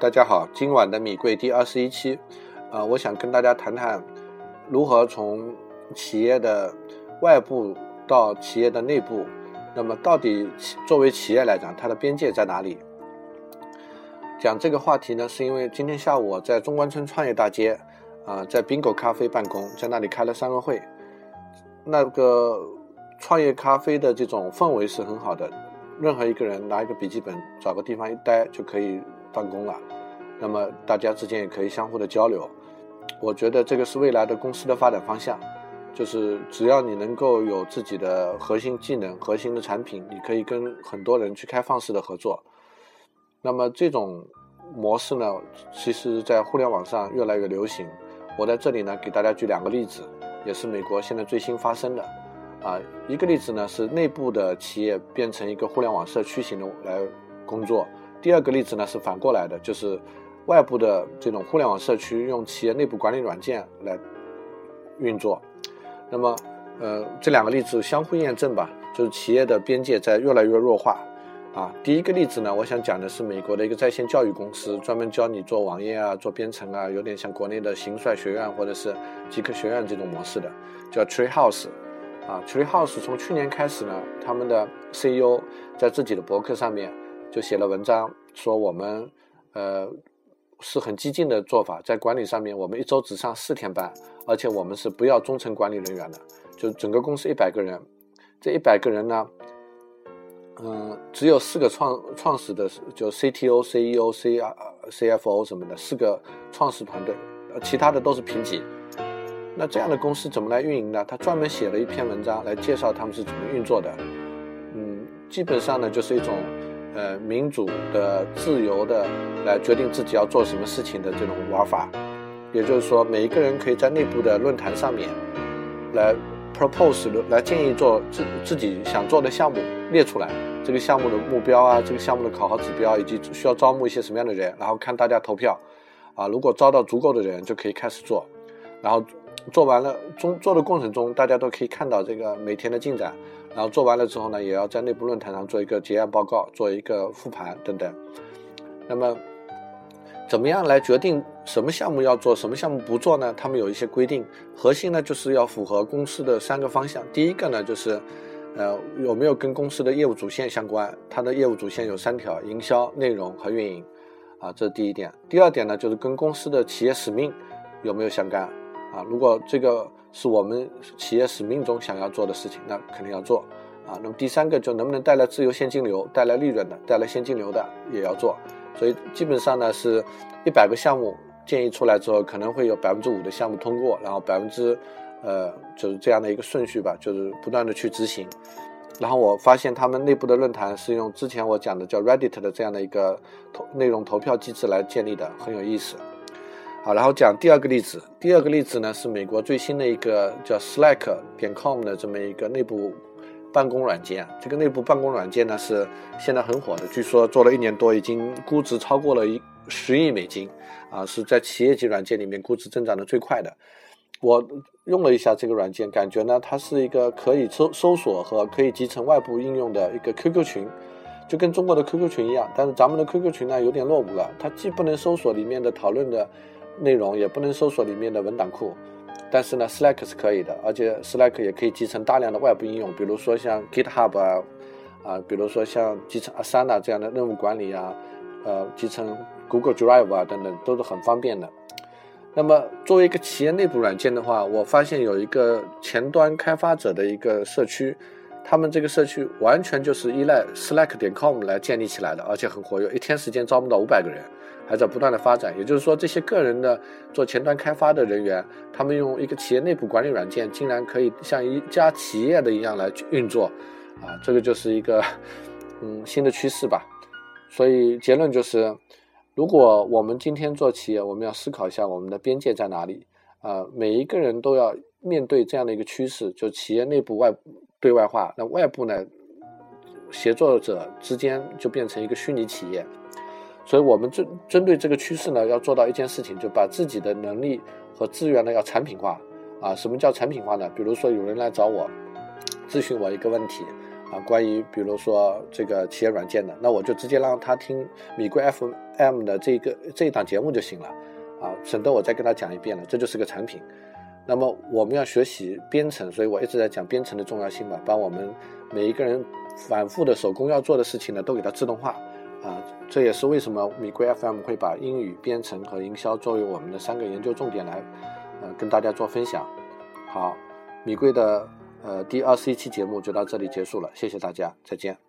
大家好，今晚的米贵第二十一期，呃，我想跟大家谈谈如何从企业的外部到企业的内部，那么到底作为企业来讲，它的边界在哪里？讲这个话题呢，是因为今天下午我在中关村创业大街，啊，在 Bingo 咖啡办公，在那里开了三个会，那个创业咖啡的这种氛围是很好的，任何一个人拿一个笔记本，找个地方一待就可以办公了。那么大家之间也可以相互的交流，我觉得这个是未来的公司的发展方向，就是只要你能够有自己的核心技能、核心的产品，你可以跟很多人去开放式的合作。那么这种模式呢，其实在互联网上越来越流行。我在这里呢，给大家举两个例子，也是美国现在最新发生的。啊，一个例子呢是内部的企业变成一个互联网社区型的来工作，第二个例子呢是反过来的，就是。外部的这种互联网社区用企业内部管理软件来运作，那么，呃，这两个例子相互验证吧，就是企业的边界在越来越弱化。啊，第一个例子呢，我想讲的是美国的一个在线教育公司，专门教你做网页啊、做编程啊，有点像国内的行帅学院或者是极客学院这种模式的，叫 Tree House。啊，Tree House 从去年开始呢，他们的 CEO 在自己的博客上面就写了文章，说我们，呃。是很激进的做法，在管理上面，我们一周只上四天班，而且我们是不要中层管理人员的，就整个公司一百个人，这一百个人呢，嗯，只有四个创创始的，就 CTO、CEO、C R、CFO 什么的四个创始团队，其他的都是平级。那这样的公司怎么来运营呢？他专门写了一篇文章来介绍他们是怎么运作的。嗯，基本上呢，就是一种。呃，民主的、自由的来决定自己要做什么事情的这种玩法，也就是说，每一个人可以在内部的论坛上面来 propose 来建议做自自己想做的项目列出来，这个项目的目标啊，这个项目的考核指标以及需要招募一些什么样的人，然后看大家投票，啊，如果招到足够的人就可以开始做，然后做完了中做的过程中，大家都可以看到这个每天的进展。然后做完了之后呢，也要在内部论坛上做一个结案报告，做一个复盘等等。那么，怎么样来决定什么项目要做，什么项目不做呢？他们有一些规定，核心呢就是要符合公司的三个方向。第一个呢就是，呃，有没有跟公司的业务主线相关？它的业务主线有三条：营销、内容和运营。啊，这是第一点。第二点呢就是跟公司的企业使命有没有相干？啊，如果这个。是我们企业使命中想要做的事情，那肯定要做啊。那么第三个就能不能带来自由现金流、带来利润的、带来现金流的也要做。所以基本上呢，是一百个项目建议出来之后，可能会有百分之五的项目通过，然后百分之呃就是这样的一个顺序吧，就是不断的去执行。然后我发现他们内部的论坛是用之前我讲的叫 Reddit 的这样的一个投内容投票机制来建立的，很有意思。好，然后讲第二个例子。第二个例子呢，是美国最新的一个叫 Slack 点 com 的这么一个内部办公软件。这个内部办公软件呢，是现在很火的，据说做了一年多，已经估值超过了一十亿美金，啊，是在企业级软件里面估值增长的最快的。我用了一下这个软件，感觉呢，它是一个可以搜搜索和可以集成外部应用的一个 QQ 群，就跟中国的 QQ 群一样。但是咱们的 QQ 群呢，有点落伍了，它既不能搜索里面的讨论的。内容也不能搜索里面的文档库，但是呢，Slack 是可以的，而且 Slack 也可以集成大量的外部应用，比如说像 GitHub 啊，啊，比如说像集成 Asana 这样的任务管理啊，呃，集成 Google Drive 啊等等，都是很方便的。那么作为一个企业内部软件的话，我发现有一个前端开发者的一个社区，他们这个社区完全就是依赖 Slack 点 com 来建立起来的，而且很活跃，一天时间招募到五百个人。还在不断的发展，也就是说，这些个人的做前端开发的人员，他们用一个企业内部管理软件，竟然可以像一家企业的一样来运作，啊，这个就是一个 嗯新的趋势吧。所以结论就是，如果我们今天做企业，我们要思考一下我们的边界在哪里啊？每一个人都要面对这样的一个趋势，就企业内部外对外化，那外部呢，协作者之间就变成一个虚拟企业。所以，我们针针对这个趋势呢，要做到一件事情，就把自己的能力和资源呢要产品化。啊，什么叫产品化呢？比如说，有人来找我咨询我一个问题，啊，关于比如说这个企业软件的，那我就直接让他听米贵 FM 的这个这一档节目就行了，啊，省得我再跟他讲一遍了，这就是个产品。那么我们要学习编程，所以我一直在讲编程的重要性嘛，把我们每一个人反复的手工要做的事情呢，都给它自动化，啊，这也是为什么米贵 FM 会把英语编程和营销作为我们的三个研究重点来，呃，跟大家做分享。好，米贵的呃第二十一期节目就到这里结束了，谢谢大家，再见。